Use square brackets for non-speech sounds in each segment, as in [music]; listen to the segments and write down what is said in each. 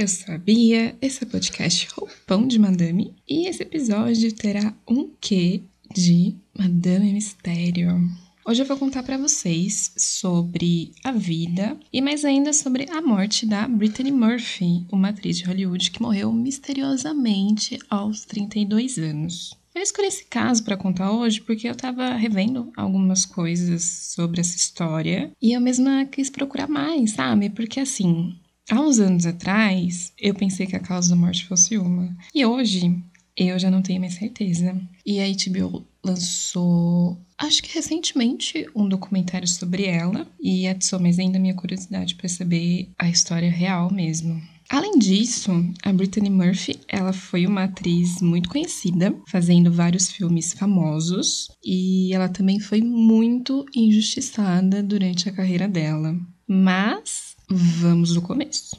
Eu sou a Bia, esse é o podcast Roupão de Madame e esse episódio terá um quê de Madame Mistério. Hoje eu vou contar para vocês sobre a vida e mais ainda sobre a morte da Brittany Murphy, uma atriz de Hollywood que morreu misteriosamente aos 32 anos. Eu escolhi esse caso para contar hoje porque eu estava revendo algumas coisas sobre essa história e eu mesma quis procurar mais, sabe? Porque assim, há uns anos atrás eu pensei que a causa da morte fosse uma e hoje eu já não tenho mais certeza. E a HBO lançou, acho que recentemente, um documentário sobre ela e atiçou mais ainda a minha curiosidade para saber a história real mesmo. Além disso, a Brittany Murphy, ela foi uma atriz muito conhecida, fazendo vários filmes famosos, e ela também foi muito injustiçada durante a carreira dela. Mas vamos do começo.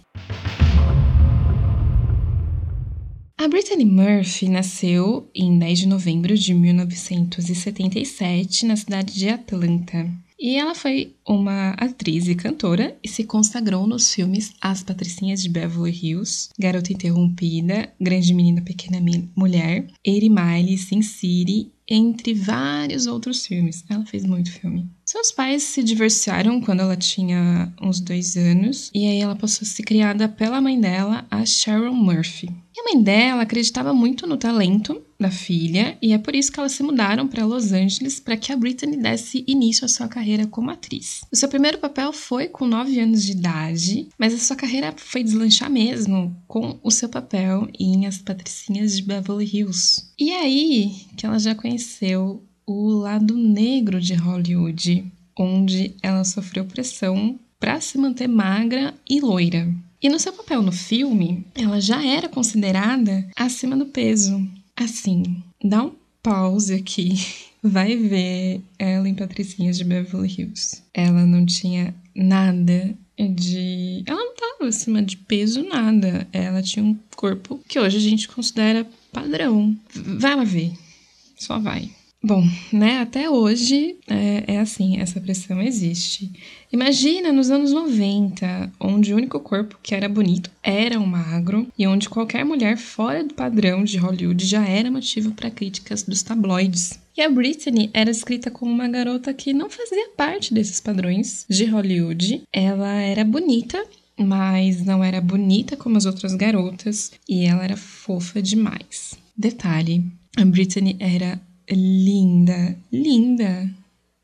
A Brittany Murphy nasceu em 10 de novembro de 1977 na cidade de Atlanta. E ela foi uma atriz e cantora e se consagrou nos filmes As Patricinhas de Beverly Hills, Garota Interrompida, Grande Menina Pequena Mulher, Eri Miley, Sin City, entre vários outros filmes. Ela fez muito filme. Seus pais se divorciaram quando ela tinha uns dois anos, e aí ela passou a ser criada pela mãe dela, a Sharon Murphy. E a mãe dela acreditava muito no talento da filha, e é por isso que elas se mudaram para Los Angeles para que a Britney desse início à sua carreira como atriz. O seu primeiro papel foi com 9 anos de idade, mas a sua carreira foi deslanchar mesmo com o seu papel em As Patricinhas de Beverly Hills. E é aí que ela já conheceu o lado negro de Hollywood, onde ela sofreu pressão para se manter magra e loira. E no seu papel no filme, ela já era considerada acima do peso. Assim, dá um pause aqui. [laughs] Vai ver ela em Patricinhas de Beverly Hills. Ela não tinha nada de. Ela não estava acima de peso, nada. Ela tinha um corpo que hoje a gente considera padrão. Vai lá ver. Só vai. Bom, né, até hoje é, é, assim, essa pressão existe. Imagina nos anos 90, onde o único corpo que era bonito era o magro e onde qualquer mulher fora do padrão de Hollywood já era motivo para críticas dos tabloides. E a Britney era escrita como uma garota que não fazia parte desses padrões de Hollywood. Ela era bonita, mas não era bonita como as outras garotas e ela era fofa demais. Detalhe: a Britney era linda, linda,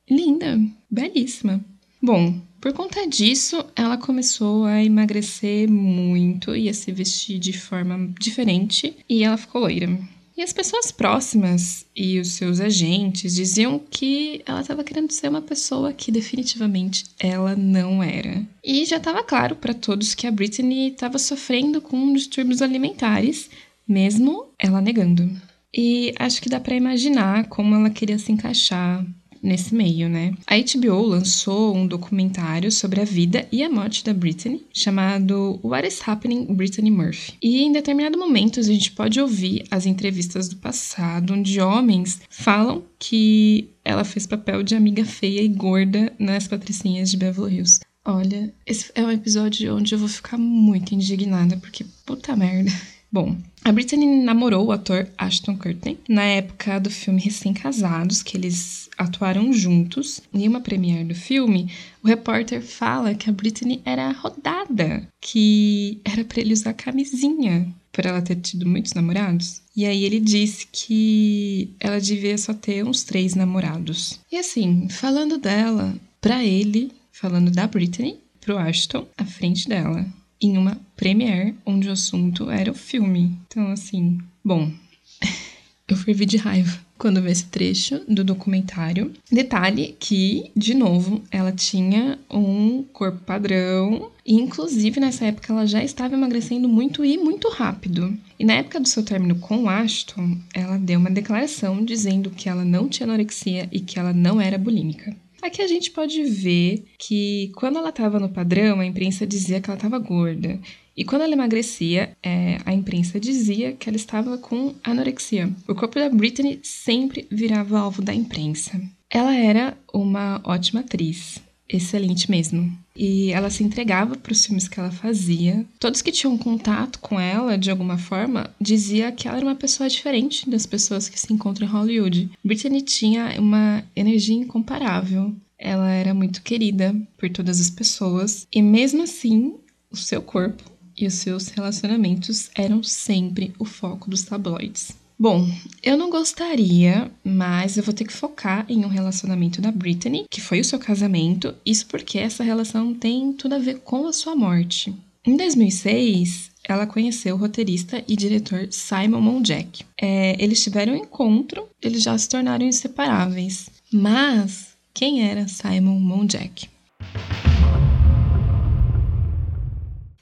linda, belíssima. Bom, por conta disso, ela começou a emagrecer muito e a se vestir de forma diferente e ela ficou loira. E as pessoas próximas e os seus agentes diziam que ela estava querendo ser uma pessoa que definitivamente ela não era. E já estava claro para todos que a Britney estava sofrendo com distúrbios alimentares, mesmo ela negando. E acho que dá para imaginar como ela queria se encaixar nesse meio, né? A HBO lançou um documentário sobre a vida e a morte da Britney, chamado What is Happening Britney Murphy. E em determinado momento a gente pode ouvir as entrevistas do passado, onde homens falam que ela fez papel de amiga feia e gorda nas Patricinhas de Beverly Hills. Olha, esse é um episódio onde eu vou ficar muito indignada, porque puta merda. Bom, a Britney namorou o ator Ashton Kutcher na época do filme Recém-Casados, que eles atuaram juntos. Em uma premiere do filme, o repórter fala que a Britney era rodada, que era para ele usar camisinha por ela ter tido muitos namorados. E aí ele disse que ela devia só ter uns três namorados. E assim, falando dela, para ele, falando da Britney, pro Ashton, à frente dela em uma premiere onde o assunto era o filme. Então, assim, bom, [laughs] eu fervi de raiva quando vi esse trecho do documentário. Detalhe que, de novo, ela tinha um corpo padrão e, inclusive, nessa época ela já estava emagrecendo muito e muito rápido. E na época do seu término com Ashton, ela deu uma declaração dizendo que ela não tinha anorexia e que ela não era bulímica. Aqui a gente pode ver que quando ela estava no padrão, a imprensa dizia que ela estava gorda. E quando ela emagrecia, é, a imprensa dizia que ela estava com anorexia. O corpo da Britney sempre virava alvo da imprensa. Ela era uma ótima atriz, excelente mesmo. E ela se entregava para os filmes que ela fazia. Todos que tinham contato com ela, de alguma forma, dizia que ela era uma pessoa diferente das pessoas que se encontram em Hollywood. Britney tinha uma energia incomparável. Ela era muito querida por todas as pessoas. E mesmo assim, o seu corpo e os seus relacionamentos eram sempre o foco dos tabloides. Bom, eu não gostaria, mas eu vou ter que focar em um relacionamento da Britney, que foi o seu casamento, isso porque essa relação tem tudo a ver com a sua morte. Em 2006, ela conheceu o roteirista e diretor Simon Monjack. É, eles tiveram um encontro, eles já se tornaram inseparáveis. Mas quem era Simon Monjack?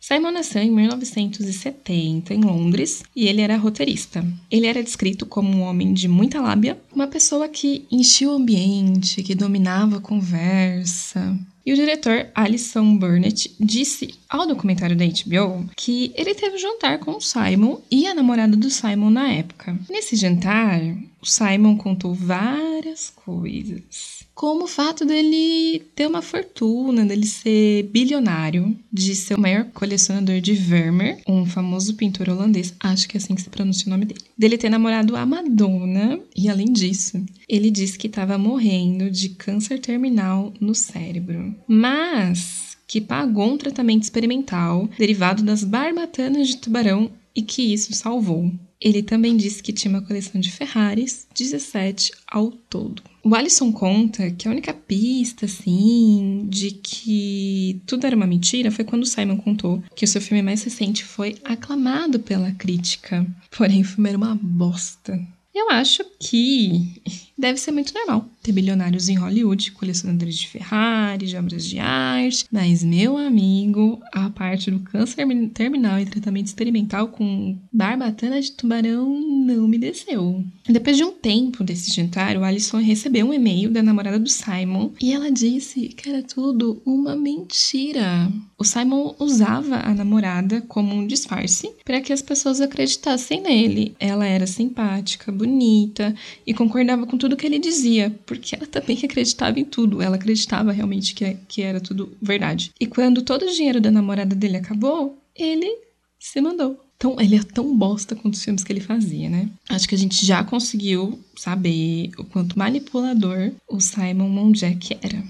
Simon nasceu em 1970 em Londres e ele era roteirista. Ele era descrito como um homem de muita lábia, uma pessoa que enchia o ambiente, que dominava a conversa, e o diretor Alison Burnett disse ao documentário da HBO que ele teve um jantar com o Simon e a namorada do Simon na época. Nesse jantar, o Simon contou várias coisas. Como o fato dele ter uma fortuna, dele ser bilionário, de ser o maior colecionador de Vermeer, um famoso pintor holandês, acho que é assim que se pronuncia o nome dele. Dele ter namorado a Madonna, e além disso, ele disse que estava morrendo de câncer terminal no cérebro. Mas que pagou um tratamento experimental derivado das barbatanas de tubarão e que isso salvou. Ele também disse que tinha uma coleção de Ferraris, 17 ao todo. O Alisson conta que a única pista, assim, de que tudo era uma mentira foi quando o Simon contou que o seu filme mais recente foi aclamado pela crítica. Porém, o filme era uma bosta. Eu acho que deve ser muito normal ter bilionários em Hollywood, colecionadores de Ferrari, de obras de arte. Mas, meu amigo, a parte do câncer terminal e tratamento experimental com barbatana de tubarão não me desceu. Depois de um tempo desse jantar, o Alisson recebeu um e-mail da namorada do Simon e ela disse que era tudo uma mentira. O Simon usava a namorada como um disfarce para que as pessoas acreditassem nele. Ela era simpática, bonita e concordava com tudo que ele dizia, porque ela também acreditava em tudo. Ela acreditava realmente que, que era tudo verdade. E quando todo o dinheiro da namorada dele acabou, ele se mandou. Então, ele é tão bosta quanto os filmes que ele fazia, né? Acho que a gente já conseguiu saber o quanto manipulador o Simon Monjack era.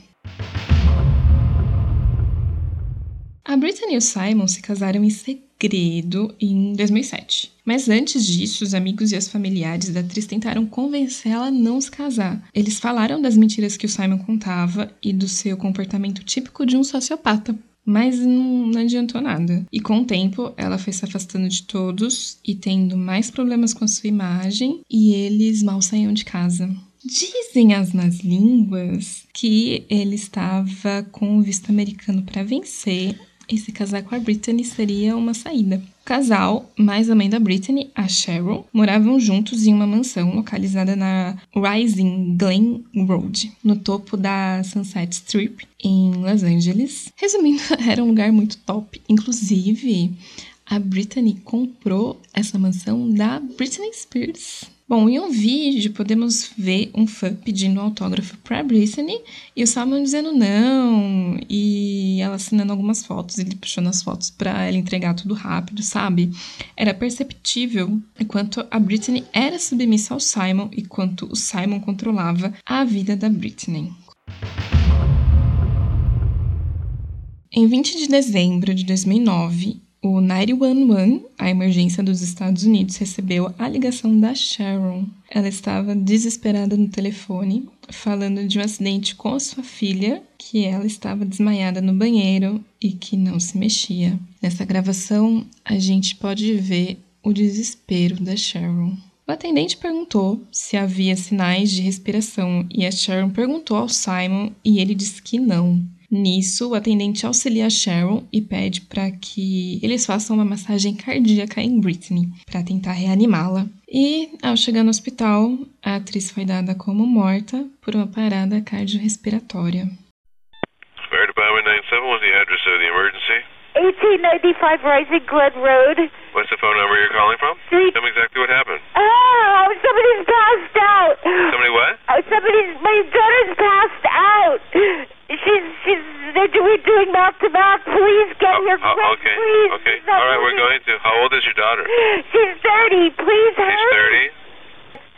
A Britney e o Simon se casaram em segredo em 2007. Mas antes disso, os amigos e as familiares da atriz tentaram convencê-la a não se casar. Eles falaram das mentiras que o Simon contava e do seu comportamento típico de um sociopata. Mas não, não adiantou nada. E com o tempo, ela foi se afastando de todos e tendo mais problemas com a sua imagem, e eles mal saíam de casa. Dizem as más línguas que ele estava com o visto americano para vencer e se casar com a Britney seria uma saída. O casal, mais a mãe da Britney, a Cheryl, moravam juntos em uma mansão localizada na Rising Glen Road, no topo da Sunset Strip, em Los Angeles. Resumindo, [laughs] era um lugar muito top. Inclusive, a Britney comprou essa mansão da Britney Spears. Bom, em um vídeo podemos ver um fã pedindo autógrafo para Britney e o Simon dizendo não e ela assinando algumas fotos, ele puxando as fotos para ela entregar tudo rápido, sabe? Era perceptível quanto a Britney era submissa ao Simon e quanto o Simon controlava a vida da Britney. Em 20 de dezembro de 2009, o 911, a emergência dos Estados Unidos, recebeu a ligação da Sharon. Ela estava desesperada no telefone, falando de um acidente com sua filha, que ela estava desmaiada no banheiro e que não se mexia. Nessa gravação, a gente pode ver o desespero da Sharon. O atendente perguntou se havia sinais de respiração e a Sharon perguntou ao Simon e ele disse que não. Nisso, o atendente auxilia Sharon e pede para que eles façam uma massagem cardíaca em Britney para tentar reanimá-la. E, ao chegar no hospital, a atriz foi dada como morta por uma parada cardiorrespiratória. Fire Department 97, what's the address of the emergency? 1895 Rising Glen Road. What's the phone number you're calling from? Street. Tell me exactly what happened. Oh, somebody's passed out. Somebody what? Oh, somebody's, my daughter's passed out. She's, she's do we doing mouth to mouth? Please get here Oh, quick, okay. please. Okay. She's not All right, we're going to. How old is your daughter? She's 30. Please She's hurry. 30.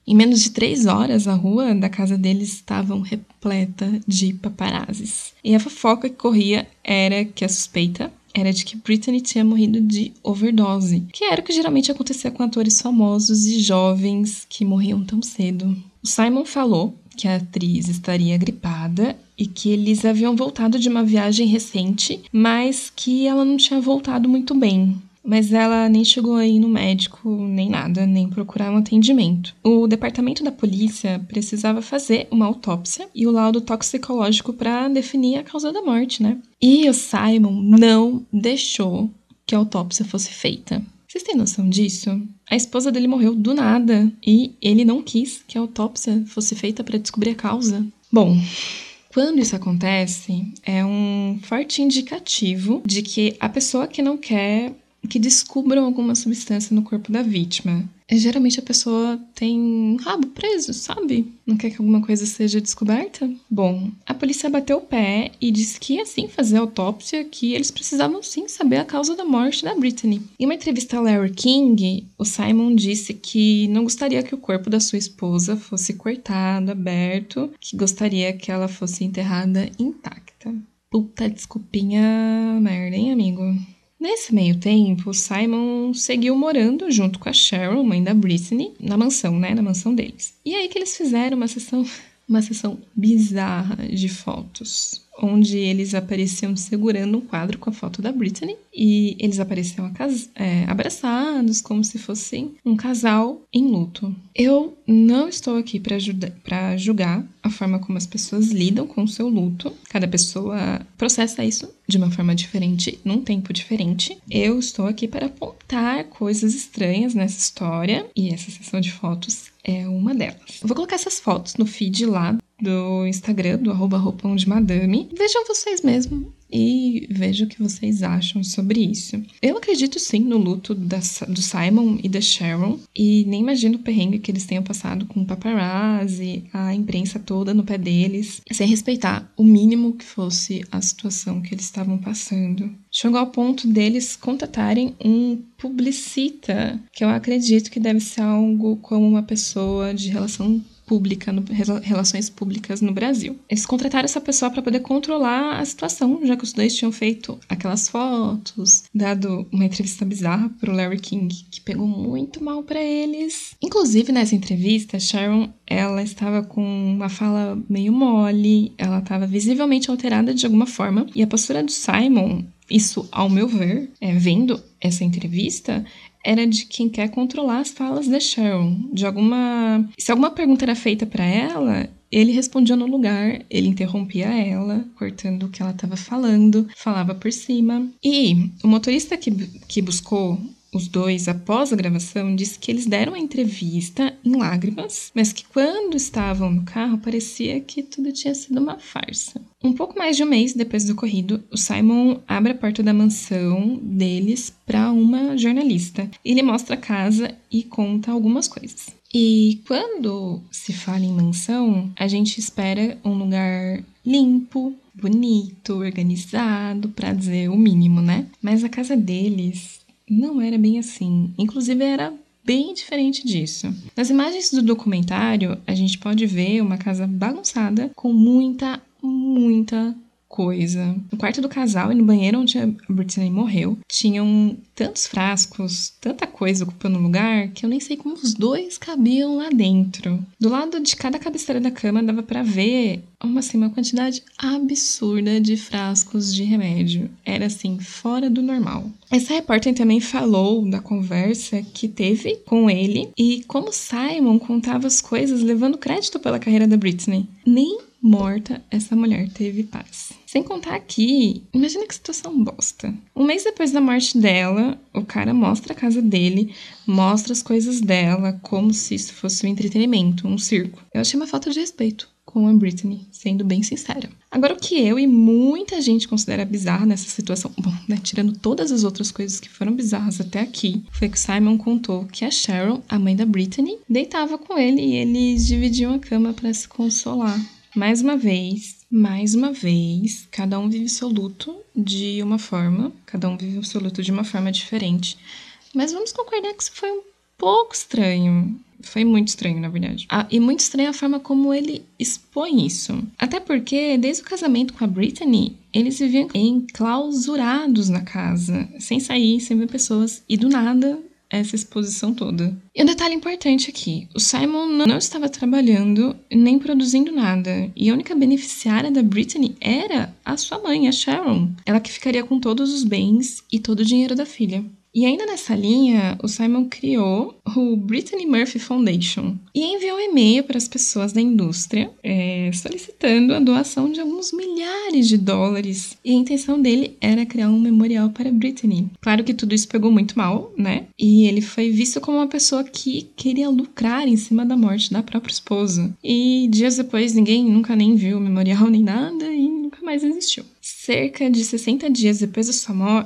Em menos de três horas, a rua da casa deles estavam repleta de paparazzis. E a fofoca que corria era que a suspeita era de que Britney tinha morrido de overdose, que era o que geralmente acontecia com atores famosos e jovens que morriam tão cedo. O Simon falou que a atriz estaria gripada e que eles haviam voltado de uma viagem recente, mas que ela não tinha voltado muito bem. Mas ela nem chegou aí no médico, nem nada, nem procurar um atendimento. O departamento da polícia precisava fazer uma autópsia e o laudo toxicológico para definir a causa da morte, né? E o Simon não deixou que a autópsia fosse feita. Vocês têm noção disso? A esposa dele morreu do nada e ele não quis que a autópsia fosse feita para descobrir a causa. Bom, quando isso acontece, é um forte indicativo de que a pessoa que não quer que descubram alguma substância no corpo da vítima. Geralmente a pessoa tem um rabo preso, sabe? Não quer que alguma coisa seja descoberta? Bom, a polícia bateu o pé e disse que ia sim fazer a autópsia, que eles precisavam sim saber a causa da morte da Britney. Em uma entrevista ao Larry King, o Simon disse que não gostaria que o corpo da sua esposa fosse cortado, aberto, que gostaria que ela fosse enterrada intacta. Puta desculpinha merda, hein, amigo? Nesse meio tempo, Simon seguiu morando junto com a Cheryl, mãe da Britney, na mansão, né? Na mansão deles. E aí que eles fizeram uma sessão, [laughs] uma sessão bizarra de fotos, onde eles apareciam segurando um quadro com a foto da Britney e eles apareciam é, abraçados, como se fossem um casal em luto. Eu não estou aqui para julgar a forma como as pessoas lidam com o seu luto. Cada pessoa processa isso de uma forma diferente, num tempo diferente. Eu estou aqui para apontar coisas estranhas nessa história e essa sessão de fotos é uma delas. Vou colocar essas fotos no feed lá do Instagram, do arroba roupão de madame. Vejam vocês mesmos e vejam o que vocês acham sobre isso. Eu acredito sim no luto da, do Simon e da Sharon e nem imagino o perrengue que eles tenham passado com o paparazzi, a imprensa toda no pé deles, sem respeitar o mínimo que fosse a situação que eles estavam passando. Chegou ao ponto deles contatarem um publicita, que eu acredito que deve ser algo como uma pessoa de relação pública, no, relações públicas no Brasil. Eles contrataram essa pessoa para poder controlar a situação, já que os dois tinham feito aquelas fotos, dado uma entrevista bizarra pro Larry King, que pegou muito mal para eles. Inclusive nessa entrevista, Sharon, ela estava com uma fala meio mole, ela estava visivelmente alterada de alguma forma, e a postura do Simon isso, ao meu ver, é, vendo essa entrevista, era de quem quer controlar as falas da Sharon. De alguma. Se alguma pergunta era feita para ela, ele respondia no lugar, ele interrompia ela, cortando o que ela estava falando, falava por cima. E o motorista que, que buscou os dois após a gravação disse que eles deram a entrevista em lágrimas, mas que quando estavam no carro parecia que tudo tinha sido uma farsa. Um pouco mais de um mês depois do ocorrido, o Simon abre a porta da mansão deles para uma jornalista. Ele mostra a casa e conta algumas coisas. E quando se fala em mansão, a gente espera um lugar limpo, bonito, organizado, para dizer o mínimo, né? Mas a casa deles não era bem assim. Inclusive, era bem diferente disso. Nas imagens do documentário, a gente pode ver uma casa bagunçada com muita, muita coisa. No quarto do casal e no banheiro onde a Britney morreu, tinham tantos frascos, tanta coisa ocupando o lugar, que eu nem sei como os dois cabiam lá dentro. Do lado de cada cabeceira da cama dava para ver uma, assim, uma quantidade absurda de frascos de remédio. Era assim, fora do normal. Essa repórter também falou da conversa que teve com ele e como Simon contava as coisas levando crédito pela carreira da Britney. Nem morta, essa mulher teve paz. Sem contar aqui, imagina que situação bosta. Um mês depois da morte dela, o cara mostra a casa dele, mostra as coisas dela, como se isso fosse um entretenimento, um circo. Eu achei uma falta de respeito com a Britney, sendo bem sincera. Agora, o que eu e muita gente considera bizarro nessa situação, bom, né, tirando todas as outras coisas que foram bizarras até aqui, foi que o Simon contou que a Cheryl, a mãe da Britney, deitava com ele e eles dividiam a cama para se consolar. Mais uma vez, mais uma vez, cada um vive seu luto de uma forma, cada um vive o seu luto de uma forma diferente. Mas vamos concordar que isso foi um pouco estranho. Foi muito estranho, na verdade. Ah, e muito estranha a forma como ele expõe isso. Até porque, desde o casamento com a Brittany, eles viviam enclausurados na casa, sem sair, sem ver pessoas. E do nada, essa exposição toda. E um detalhe importante aqui: o Simon não estava trabalhando nem produzindo nada, e a única beneficiária da Brittany era a sua mãe, a Sharon. Ela que ficaria com todos os bens e todo o dinheiro da filha. E ainda nessa linha, o Simon criou o Brittany Murphy Foundation e enviou um e-mail para as pessoas da indústria é, solicitando a doação de alguns milhares de dólares. E a intenção dele era criar um memorial para Brittany. Claro que tudo isso pegou muito mal, né? E ele foi visto como uma pessoa que queria lucrar em cima da morte da própria esposa. E dias depois, ninguém nunca nem viu o memorial nem nada e nunca mais existiu. Cerca de 60 dias depois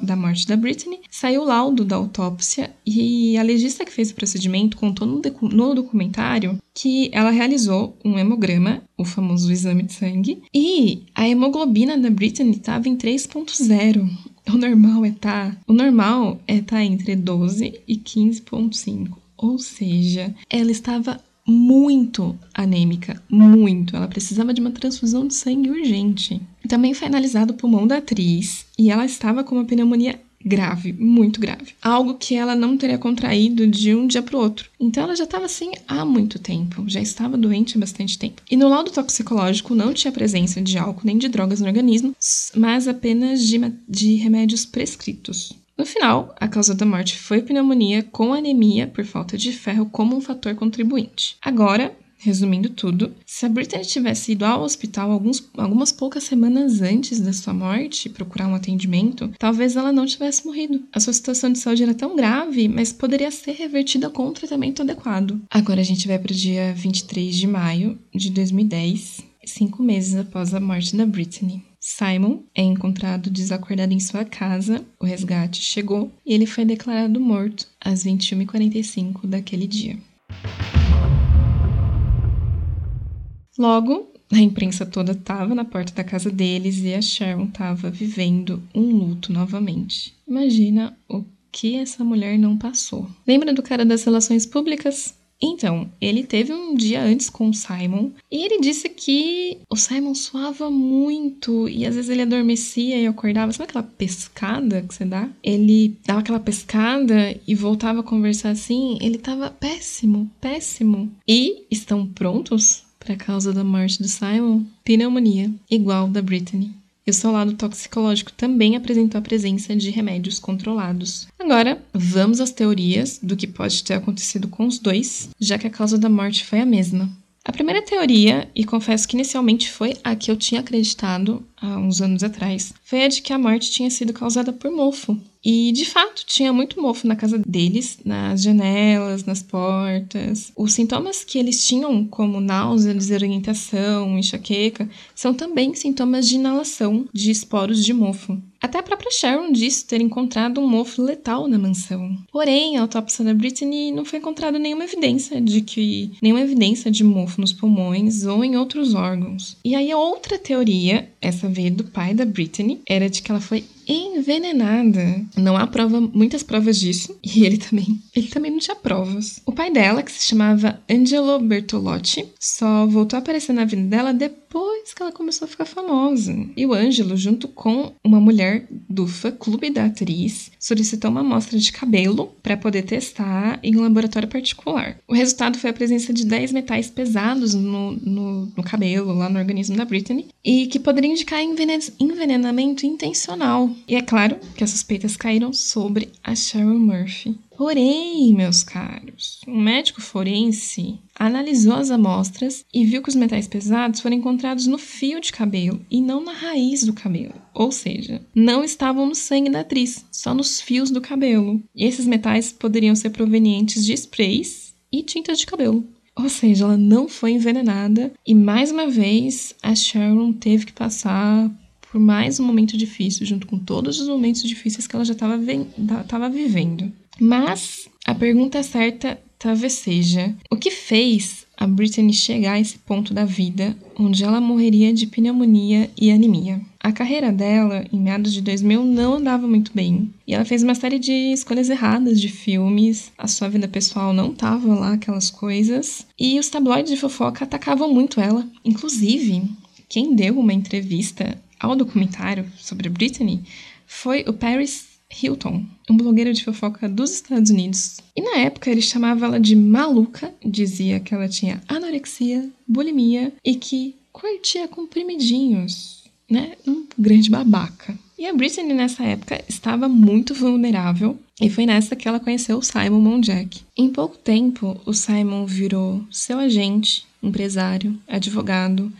da, morte da Britney, saiu o laudo da autópsia e a legista que fez o procedimento contou no, no documentário que ela realizou um hemograma, o famoso exame de sangue, e a hemoglobina da Britney estava em 3.0. O normal é tá, o normal é tá entre 12 e 15.5. Ou seja, ela estava muito anêmica, muito. Ela precisava de uma transfusão de sangue urgente. Também foi analisado o pulmão da atriz e ela estava com uma pneumonia grave, muito grave. Algo que ela não teria contraído de um dia para o outro. Então ela já estava assim há muito tempo, já estava doente há bastante tempo. E no laudo toxicológico não tinha presença de álcool nem de drogas no organismo, mas apenas de, de remédios prescritos. No final, a causa da morte foi pneumonia com anemia por falta de ferro como um fator contribuinte. Agora, Resumindo tudo, se a Britney tivesse ido ao hospital alguns, algumas poucas semanas antes da sua morte procurar um atendimento, talvez ela não tivesse morrido. A sua situação de saúde era tão grave, mas poderia ser revertida com um tratamento adequado. Agora a gente vai para o dia 23 de maio de 2010, cinco meses após a morte da Britney. Simon é encontrado desacordado em sua casa, o resgate chegou e ele foi declarado morto às 21h45 daquele dia. Logo, a imprensa toda estava na porta da casa deles e a Sharon estava vivendo um luto novamente. Imagina o que essa mulher não passou. Lembra do cara das relações públicas? Então, ele teve um dia antes com o Simon e ele disse que o Simon suava muito e às vezes ele adormecia e acordava. Sabe aquela pescada que você dá? Ele dava aquela pescada e voltava a conversar assim. Ele tava péssimo, péssimo. E estão prontos para a causa da morte do Simon? Pneumonia, igual da Brittany. E o seu lado toxicológico também apresentou a presença de remédios controlados. Agora, vamos às teorias do que pode ter acontecido com os dois, já que a causa da morte foi a mesma. A primeira teoria, e confesso que inicialmente foi a que eu tinha acreditado há uns anos atrás, foi a de que a morte tinha sido causada por mofo. E de fato, tinha muito mofo na casa deles, nas janelas, nas portas. Os sintomas que eles tinham, como náusea, desorientação, enxaqueca, são também sintomas de inalação de esporos de mofo. Até a própria Sharon disse ter encontrado um mofo letal na mansão. Porém, a autópsia da Brittany não foi encontrada nenhuma evidência de que nenhuma evidência de mofo nos pulmões ou em outros órgãos. E aí a outra teoria, essa veio do pai da Brittany, era de que ela foi envenenada. Não há prova, muitas provas disso, e ele também, ele também não tinha provas. O pai dela, que se chamava Angelo Bertolotti, só voltou a aparecer na vida dela depois que ela começou a ficar famosa. E o Angelo, junto com uma mulher do fã-clube da atriz, solicitou uma amostra de cabelo para poder testar em um laboratório particular. O resultado foi a presença de 10 metais pesados no, no, no cabelo, lá no organismo da Britney, e que poderiam indicar envenenamento intencional e é claro que as suspeitas caíram sobre a Sharon Murphy. Porém, meus caros, um médico forense analisou as amostras e viu que os metais pesados foram encontrados no fio de cabelo e não na raiz do cabelo. Ou seja, não estavam no sangue da atriz, só nos fios do cabelo. E esses metais poderiam ser provenientes de sprays e tintas de cabelo. Ou seja, ela não foi envenenada e mais uma vez a Sharon teve que passar por mais um momento difícil, junto com todos os momentos difíceis que ela já estava vivendo. Mas a pergunta certa talvez seja: o que fez a Britney chegar a esse ponto da vida onde ela morreria de pneumonia e anemia. A carreira dela, em meados de 2000, não andava muito bem. E ela fez uma série de escolhas erradas de filmes, a sua vida pessoal não tava lá aquelas coisas, e os tabloides de fofoca atacavam muito ela. Inclusive, quem deu uma entrevista ao documentário sobre a Britney foi o Paris Hilton, um blogueiro de fofoca dos Estados Unidos. E na época ele chamava ela de maluca, dizia que ela tinha anorexia, bulimia e que curtia comprimidinhos, né? Um grande babaca. E a Britney nessa época estava muito vulnerável e foi nessa que ela conheceu o Simon Monjack. Em pouco tempo, o Simon virou seu agente, empresário, advogado,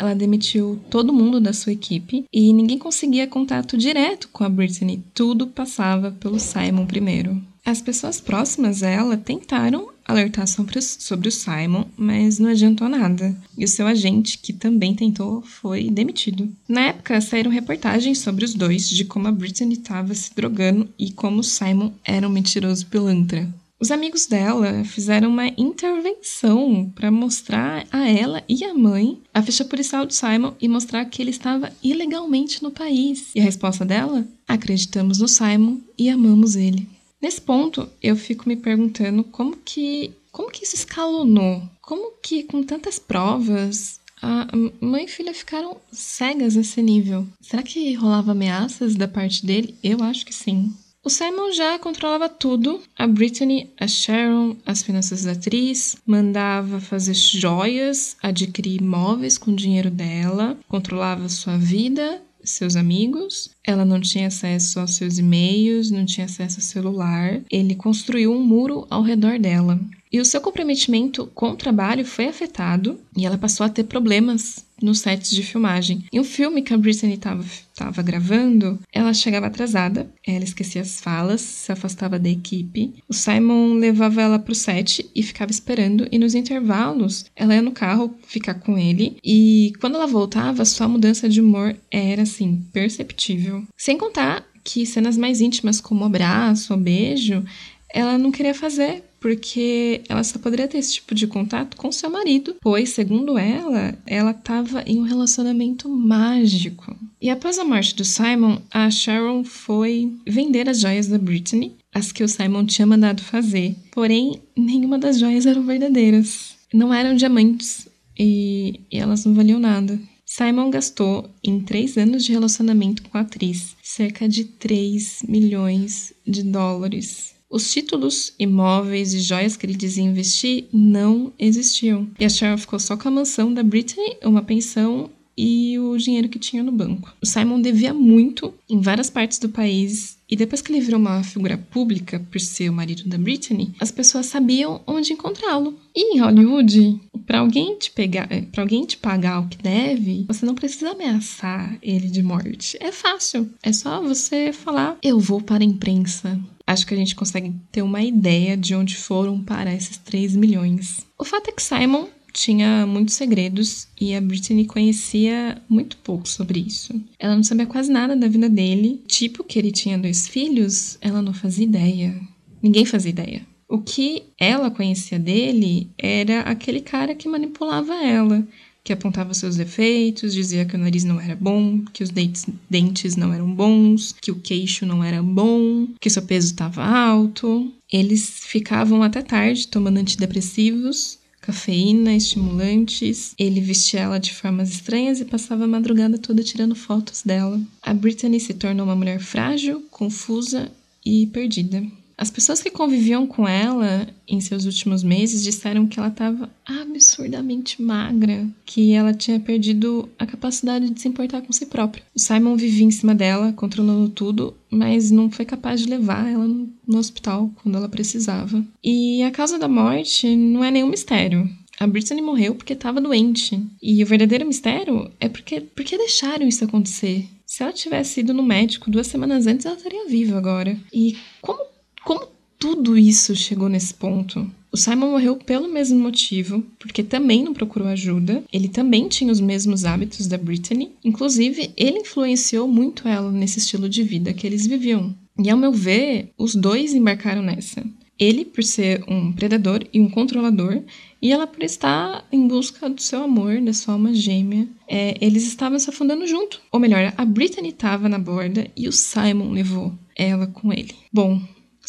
ela demitiu todo mundo da sua equipe e ninguém conseguia contato direto com a Britney. Tudo passava pelo Simon primeiro. As pessoas próximas a ela tentaram alertar sobre o, Simon, mas não adiantou nada. E o seu agente, que também tentou, foi demitido. Na época, saíram reportagens sobre os dois, de como a Britney estava se drogando e como o Simon era um mentiroso pilantra. Os amigos dela fizeram uma intervenção para mostrar a ela e a mãe a ficha policial do Simon e mostrar que ele estava ilegalmente no país. E a resposta dela? Acreditamos no Simon e amamos ele. Nesse ponto, eu fico me perguntando como que como que isso escalonou? Como que com tantas provas a mãe e filha ficaram cegas a esse nível? Será que rolava ameaças da parte dele? Eu acho que sim. O Simon já controlava tudo. A Britney, a Sharon, as finanças da atriz, mandava fazer joias, adquirir imóveis com o dinheiro dela, controlava sua vida, seus amigos. Ela não tinha acesso aos seus e-mails, não tinha acesso ao celular. Ele construiu um muro ao redor dela. E o seu comprometimento com o trabalho foi afetado e ela passou a ter problemas nos sets de filmagem. Em um filme que a Britney estava gravando, ela chegava atrasada, ela esquecia as falas, se afastava da equipe. O Simon levava ela para o set e ficava esperando, e nos intervalos ela ia no carro ficar com ele. E quando ela voltava, sua mudança de humor era assim, perceptível. Sem contar que cenas mais íntimas, como abraço ou beijo, ela não queria fazer porque ela só poderia ter esse tipo de contato com seu marido, pois, segundo ela, ela estava em um relacionamento mágico. E após a morte do Simon, a Sharon foi vender as joias da Britney, as que o Simon tinha mandado fazer. Porém, nenhuma das joias eram verdadeiras. Não eram diamantes e, e elas não valiam nada. Simon gastou, em três anos de relacionamento com a atriz, cerca de 3 milhões de dólares. Os títulos, imóveis e joias que ele dizia investir não existiam. E a Sharon ficou só com a mansão da Britney, uma pensão e o dinheiro que tinha no banco. O Simon devia muito em várias partes do país e depois que ele virou uma figura pública por ser o marido da Britney, as pessoas sabiam onde encontrá-lo. E em Hollywood, para alguém te pegar, eh, para alguém te pagar o que deve, você não precisa ameaçar ele de morte. É fácil. É só você falar: "Eu vou para a imprensa" acho que a gente consegue ter uma ideia de onde foram parar esses 3 milhões. O fato é que Simon tinha muitos segredos e a Britney conhecia muito pouco sobre isso. Ela não sabia quase nada da vida dele, tipo que ele tinha dois filhos, ela não fazia ideia. Ninguém fazia ideia. O que ela conhecia dele era aquele cara que manipulava ela, que apontava seus defeitos, dizia que o nariz não era bom, que os dentes, não eram bons, que o queixo não era bom, que seu peso estava alto. Eles ficavam até tarde tomando antidepressivos, cafeína, estimulantes. Ele vestia ela de formas estranhas e passava a madrugada toda tirando fotos dela. A Brittany se tornou uma mulher frágil, confusa e perdida. As pessoas que conviviam com ela em seus últimos meses disseram que ela estava absurdamente magra, que ela tinha perdido a capacidade de se importar com si própria. O Simon vivia em cima dela, controlando tudo, mas não foi capaz de levar ela no hospital quando ela precisava. E a causa da morte não é nenhum mistério. A Britney morreu porque estava doente. E o verdadeiro mistério é porque, porque deixaram isso acontecer. Se ela tivesse ido no médico duas semanas antes, ela estaria viva agora. E como como tudo isso chegou nesse ponto? O Simon morreu pelo mesmo motivo, porque também não procurou ajuda. Ele também tinha os mesmos hábitos da Brittany. Inclusive, ele influenciou muito ela nesse estilo de vida que eles viviam. E ao meu ver, os dois embarcaram nessa. Ele por ser um predador e um controlador, e ela por estar em busca do seu amor, da sua alma gêmea. É, eles estavam se afundando junto. Ou melhor, a Brittany estava na borda e o Simon levou ela com ele. Bom,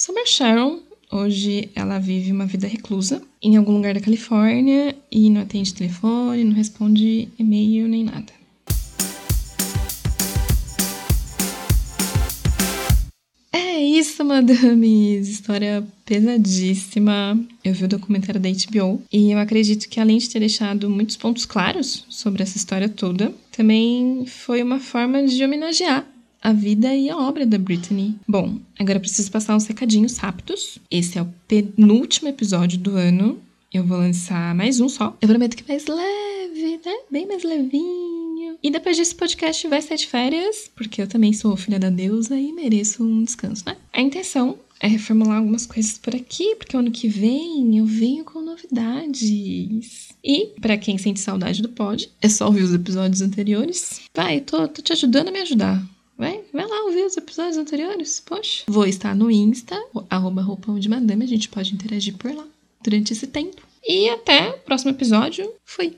a Sharon, hoje ela vive uma vida reclusa em algum lugar da Califórnia e não atende telefone, não responde e-mail nem nada. É isso, madames! História pesadíssima. Eu vi o documentário da HBO e eu acredito que, além de ter deixado muitos pontos claros sobre essa história toda, também foi uma forma de homenagear a vida e a obra da Britney. Bom, agora preciso passar uns recadinhos rápidos. Esse é o penúltimo episódio do ano. Eu vou lançar mais um só. Eu prometo que mais leve, né? Bem mais levinho. E depois disso, o podcast vai sair de férias, porque eu também sou filha da deusa e mereço um descanso, né? A intenção é reformular algumas coisas por aqui, porque ano que vem eu venho com novidades. E, para quem sente saudade do pod, é só ouvir os episódios anteriores. Vai, tô, tô te ajudando a me ajudar. Vai, vai lá ouvir os episódios anteriores, poxa. Vou estar no Insta, arroba roupão de madame, a gente pode interagir por lá durante esse tempo. E até o próximo episódio. Fui!